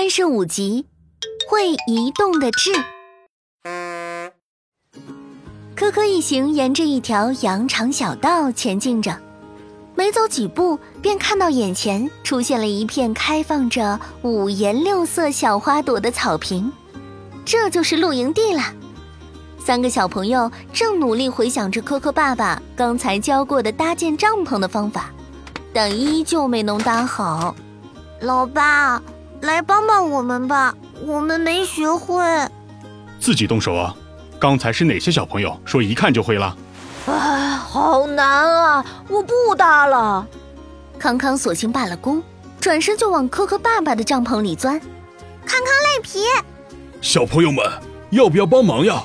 三十五集，会移动的痣。科科一行沿着一条羊肠小道前进着，没走几步，便看到眼前出现了一片开放着五颜六色小花朵的草坪，这就是露营地啦。三个小朋友正努力回想着科科爸爸刚才教过的搭建帐篷的方法，但依旧没能搭好。老爸。来帮帮我们吧，我们没学会。自己动手啊！刚才是哪些小朋友说一看就会了？哎，好难啊！我不搭了。康康索性罢了工，转身就往科科爸爸的帐篷里钻。康康赖皮，小朋友们要不要帮忙呀？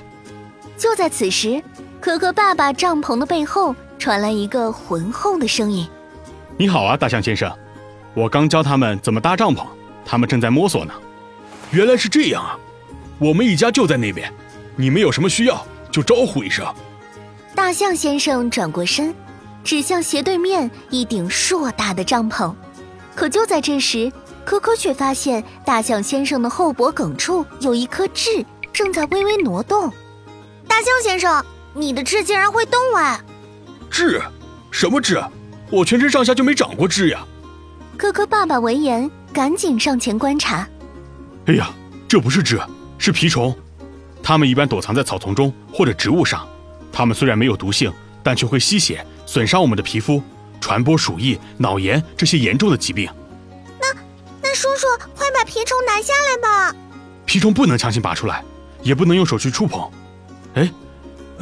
就在此时，可可爸爸帐篷的背后传来一个浑厚的声音：“你好啊，大象先生，我刚教他们怎么搭帐篷。”他们正在摸索呢，原来是这样啊！我们一家就在那边，你们有什么需要就招呼一声。大象先生转过身，指向斜对面一顶硕大的帐篷。可就在这时，科科却发现大象先生的后脖梗处有一颗痣正在微微挪动。大象先生，你的痣竟然会动哎！痣？什么痣？我全身上下就没长过痣呀！科科爸爸闻言。赶紧上前观察。哎呀，这不是痣，是蜱虫。它们一般躲藏在草丛中或者植物上。它们虽然没有毒性，但却会吸血，损伤我们的皮肤，传播鼠疫、脑炎这些严重的疾病。那那叔叔，快把蜱虫拿下来吧！蜱虫不能强行拔出来，也不能用手去触碰。哎，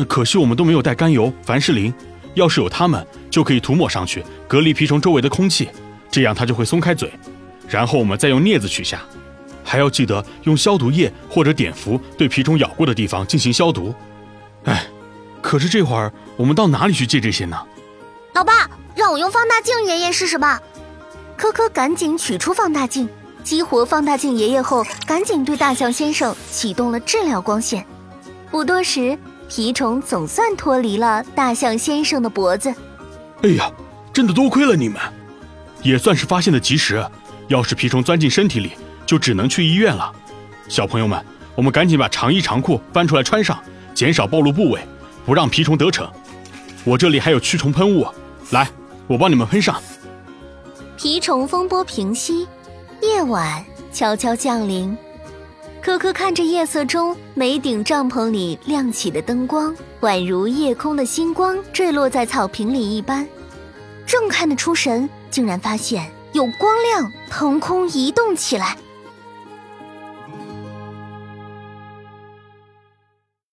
可惜我们都没有带甘油、凡士林。要是有它们，就可以涂抹上去，隔离蜱虫周围的空气，这样它就会松开嘴。然后我们再用镊子取下，还要记得用消毒液或者碘伏对蜱虫咬过的地方进行消毒。哎，可是这会儿我们到哪里去借这些呢？老爸，让我用放大镜爷爷试试吧。科科赶紧取出放大镜，激活放大镜爷爷后，赶紧对大象先生启动了治疗光线。不多时，蜱虫总算脱离了大象先生的脖子。哎呀，真的多亏了你们，也算是发现的及时。要是蜱虫钻进身体里，就只能去医院了。小朋友们，我们赶紧把长衣长裤翻出来穿上，减少暴露部位，不让蜱虫得逞。我这里还有驱虫喷雾，来，我帮你们喷上。蜱虫风波平息，夜晚悄悄降临。可可看着夜色中每顶帐篷里亮起的灯光，宛如夜空的星光坠落在草坪里一般。正看得出神，竟然发现。有光亮腾空移动起来。